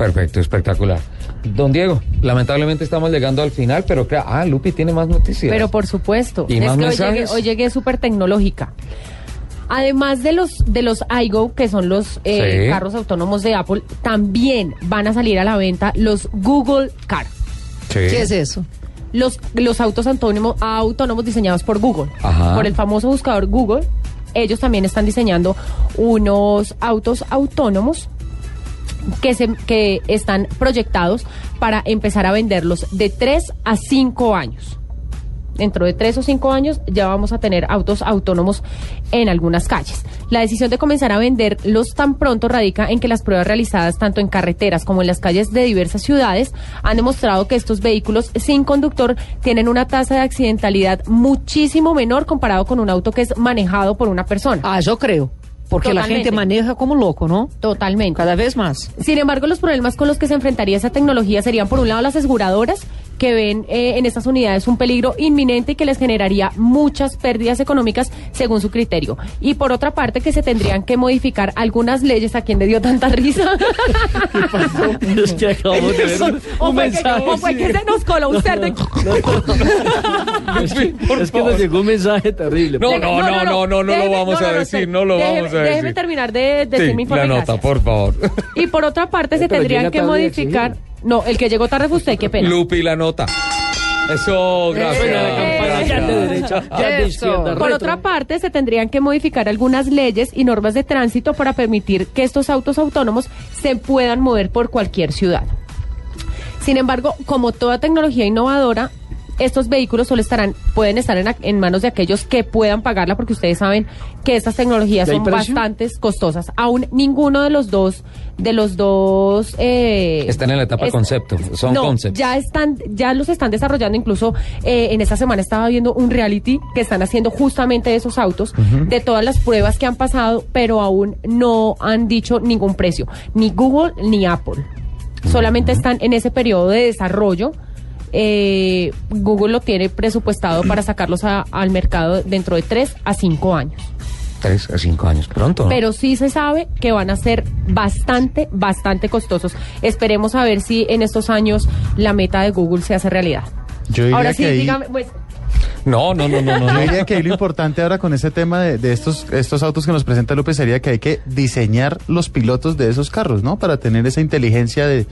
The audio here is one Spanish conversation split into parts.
Perfecto, espectacular. Don Diego, lamentablemente estamos llegando al final, pero crea, ah, Lupi tiene más noticias. Pero por supuesto, ¿Y es más que hoy llegué, hoy llegué súper tecnológica. Además de los de los iGo, que son los eh, Sí. carros autónomos de Apple, también van a salir a la venta los Google Car. Sí. ¿Qué es eso? Los, los autos autónomos, autónomos diseñados por Google, Ajá. por el famoso buscador Google. Ellos también están diseñando unos autos autónomos que, se, que están proyectados para empezar a venderlos de 3 a 5 años. Dentro de 3 o 5 años ya vamos a tener autos autónomos en algunas calles. La decisión de comenzar a venderlos tan pronto radica en que las pruebas realizadas tanto en carreteras como en las calles de diversas ciudades han demostrado que estos vehículos sin conductor tienen una tasa de accidentalidad muchísimo menor comparado con un auto que es manejado por una persona. Ah, yo creo. Porque la gente maneja como loco, ¿no? Totalmente. Cada vez más. Sin embargo, los problemas con los que se enfrentaría esa tecnología serían, por un lado, las aseguradoras que ven eh, en estas unidades un peligro inminente y que les generaría muchas pérdidas económicas según su criterio. Y por otra parte, que se tendrían que modificar algunas leyes. ¿A quien le dio tanta risa? Es que acabamos de ver un, ¿O un fue que- mensaje. o fue que se nos coló cerdo? Es que, es que nos llegó un mensaje terrible. No, no, no, no, no, no lo Déjeme- vamos a decir, no lo déjeme- vamos a Déjeme decir. terminar de decir mi Sí, la nota, por favor. Y por otra parte, se tendrían que modificar. No, el que llegó tarde fue usted, qué pena. Lupi, la nota. Eso, gracias. De derecha, de izquierda. Por otra parte, se tendrían que modificar algunas leyes y normas de tránsito para permitir que estos autos autónomos se puedan mover por cualquier ciudad. Sin embargo, como toda tecnología innovadora, estos vehículos solo estarán, pueden estar en, en manos de aquellos que puedan pagarla, porque ustedes saben que estas tecnologías ¿Y hay son precio? bastante costosas. Aún ninguno de los dos, de los dos, eh, Están en la etapa es- concepto, son no, concepts. ya están, ya los están desarrollando. Incluso eh, en esta semana estaba viendo un reality que están haciendo justamente de esos autos, de todas las pruebas que han pasado, pero aún no han dicho ningún precio, ni Google ni Apple. Solamente están en ese periodo de desarrollo. Eh, Google lo tiene presupuestado para sacarlos a- al mercado dentro de 3 a 5 años. Tres a cinco años, pronto. ¿no? Pero sí se sabe que van a ser bastante, bastante costosos. Esperemos a ver si en estos años la meta de Google se hace realidad. Yo diría Ahora sí, que ahí- dígame, pues, No, no, no, no, no. Yo no. diría que ahí lo importante ahora con ese tema de, de estos, estos autos que nos presenta Lupe sería que hay que diseñar los pilotos de esos carros, ¿no? Para tener esa inteligencia de,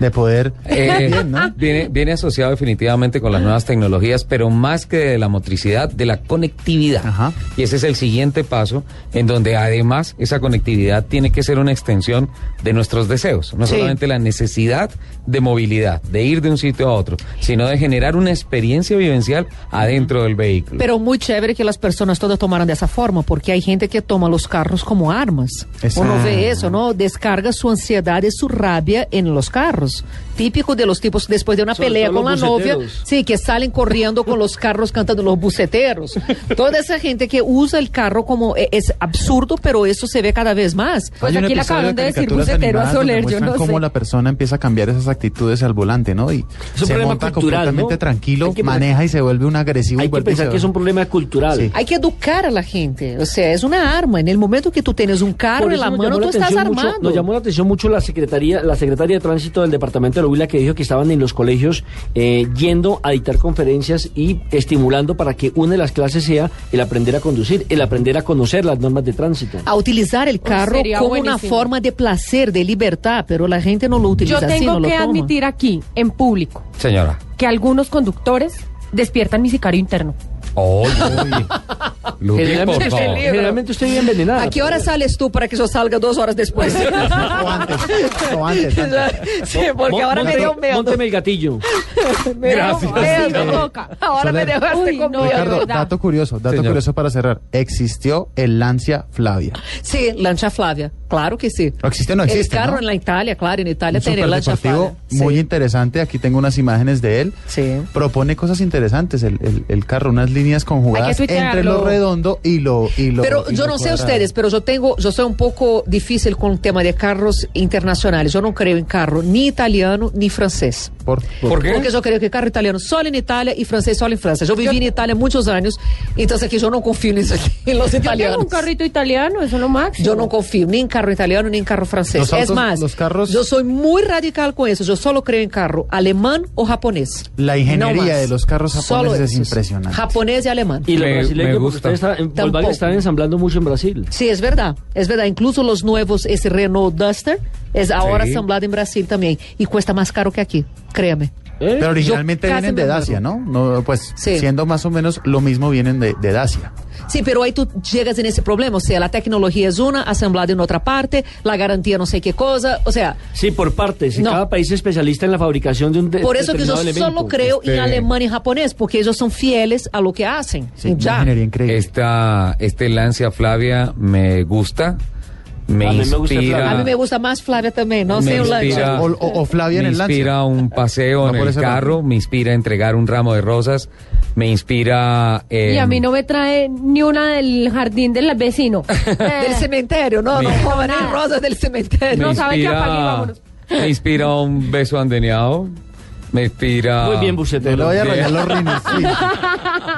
de poder... Eh, bien, ¿no? viene, viene asociado definitivamente con las nuevas tecnologías, pero más que de la motricidad, de la conectividad. Ajá. Y ese es el siguiente paso, en donde además esa conectividad tiene que ser una extensión de nuestros deseos. No Sí. solamente la necesidad de movilidad, de ir de un sitio a otro, sino de generar una experiencia vivencial adentro del vehículo. Pero muy chévere que las personas todas tomaran de esa forma, porque hay gente que toma los carros como armas. Exacto. Uno ve eso, ¿no? Descarga su ansiedad y su rabia en los carros. Típico de los tipos después de una Sobre pelea con la novia, sí, que salen corriendo con los carros cantando los buceteros. Toda esa gente que usa el carro como eh, es absurdo, pero eso se ve cada vez más. Pues aquí le acabaron de decir bucetero a Soler, yo no cómo sé. la persona empieza a cambiar esas actitudes al volante, ¿no? Y Es un se problema monta cultural, completamente ¿no? tranquilo, Hay que- maneja y se vuelve un agresivo. Hay y que pensar que es un problema cultural. Sí. Hay que educar a la gente, o sea, es una arma. En el momento que tú tienes un carro en la mano, tú la estás mucho- nos llamó la atención mucho la secretaría, la secretaria de tránsito del departamento Huila que dijo que estaban en los colegios eh, yendo a dictar conferencias y estimulando para que una de las clases sea el aprender a conducir, el aprender a conocer las normas de tránsito. a utilizar el carro sería como una forma de placer, de libertad, pero la gente no lo utiliza yo así, tengo no lo que toma. admitir aquí, en público, Señora. que algunos conductores despiertan mi sicario interno. Oye, Lupi, por Generalmente, favor. generalmente usted vive envenenada. ¿A qué hora sales tú para que yo salga dos horas después? O antes, o antes, antes. sí, porque ahora me dio miedo. Mónteme el gatillo. Me dio Gracias. miedo. Toca. Ahora me Soler. dejaste Uy, con no, miedo. Ricardo, verdad. dato curioso, dato Señor. curioso para cerrar. Existió el Lancia Flavia. Sí, Lancia Flavia. Claro que sí. ¿No existe o no existe, El carro no? en la Italia, claro, en Italia Un tiene Lancia superdeportivo Flavia. muy Sí. interesante. Aquí tengo unas imágenes de él. Sí. Propone cosas interesantes el, el- el carro, unas líneas conjugadas tuitearlo. entre lo redondo y lo y lo Pero y yo lo no sé cuadrado. ustedes, pero yo tengo, yo soy un poco difícil con el tema de carros internacionales. Yo no creo en carro ni italiano ni francés. Por, ¿Por qué? Porque yo creo que carro italiano solo en Italia y francés solo en Francia. Yo viví en Italia muchos años, entonces aquí yo no confío en, eso- en los Yo tengo italianos. un carrito italiano, eso es lo máximo. Yo no confío ni en carro italiano ni en carro francés. Los es autos- más, los carros- yo soy muy radical con eso. Yo solo creo en carro alemán o japonés. La ingeniería No de los carros Solo japoneses es esos. impresionante. Japonés y alemán. Y los Me- brasileños, me porque gusta. ustedes están- Tampoco. Volkswagen están ensamblando mucho en Brasil. Sí, es verdad, es verdad. Incluso los nuevos, ese Renault Duster, es ahora Sí. asamblado en Brasil también. Y cuesta más caro que aquí, créame. ¿Eh? Pero originalmente vienen de Dacia, ¿no? no pues Sí. siendo más o menos lo mismo vienen de, de Dacia. Sí, pero ahí tú llegas en ese problema. O sea, la tecnología es una, asamblada en otra parte, la garantía no sé qué cosa. O sea, Sí, por partes. No. Cada país es especialista en la fabricación de un de- por eso que yo elemento. solo creo en Este- alemán y japonés, porque ellos son fieles a lo que hacen. Sí, ya. ingeniería increíble. Esta, este Lancia Flavia me gusta, me A mí me gusta inspira. Flavia. A mí me gusta más Flavia también, no me sé inspira. O- o- o Flavia en me el Lancia. inspira un paseo Va en el carro, me inspira entregar un ramo de rosas, me inspira... Y eh, a mí no me trae ni una del jardín del vecino. Del cementerio, no, no, joven, ni rosas del cementerio. me No, ¿sabe qué? Apague y inspira, vámonos. me inspira un beso andeneado, me inspira... Muy bien, No Bucetero. le vaya a rayar los rines. sí.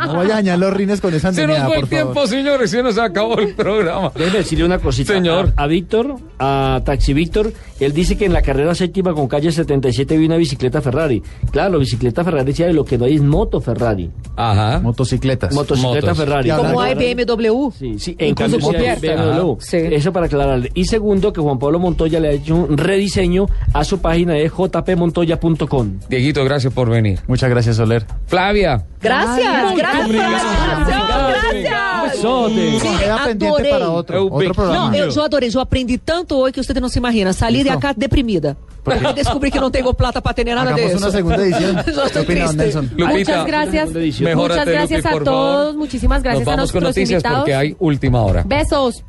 No vaya a dañar los rines con esa Se nos antenada, fue el tiempo, favor. señores, se nos acabó el programa. Déjeme decirle una cosita. Señor. A, a Víctor, a Taxi Víctor, él dice que en la carrera séptima con calle 77 vi una bicicleta Ferrari. Claro, bicicleta Ferrari decía lo que no hay es moto Ferrari. Ajá. Motocicletas. Motocicleta Motos. Ferrari. Como hay BMW. Sí, sí, en Incluso cambio sí hay. BMW. Sí. Eso para aclararle. Y segundo, que Juan Pablo Montoya le ha hecho un rediseño a su página de jpmontoya.com. Dieguito, gracias por venir. Muchas gracias, Soler. Flavia, Gracias, gracias por la invitación, gracias. Besote. Sí, Queda pendiente adorei. para Eu otro pe- Não, programa. eu, eu adorei, eu aprendi tanto hoje que você não se imagina. Saí de acá deprimida. Porque descobri que não tenho plata para ter nada Hagamos disso. una segunda edición. Yo ¿Qué estoy opina, don triste. Nelson? Lupita, Muchas gracias. Muchas gracias Lupi, a todos. Muchísimas gracias Nos a vamos con nuestros noticias invitados. porque hay última hora. Besos.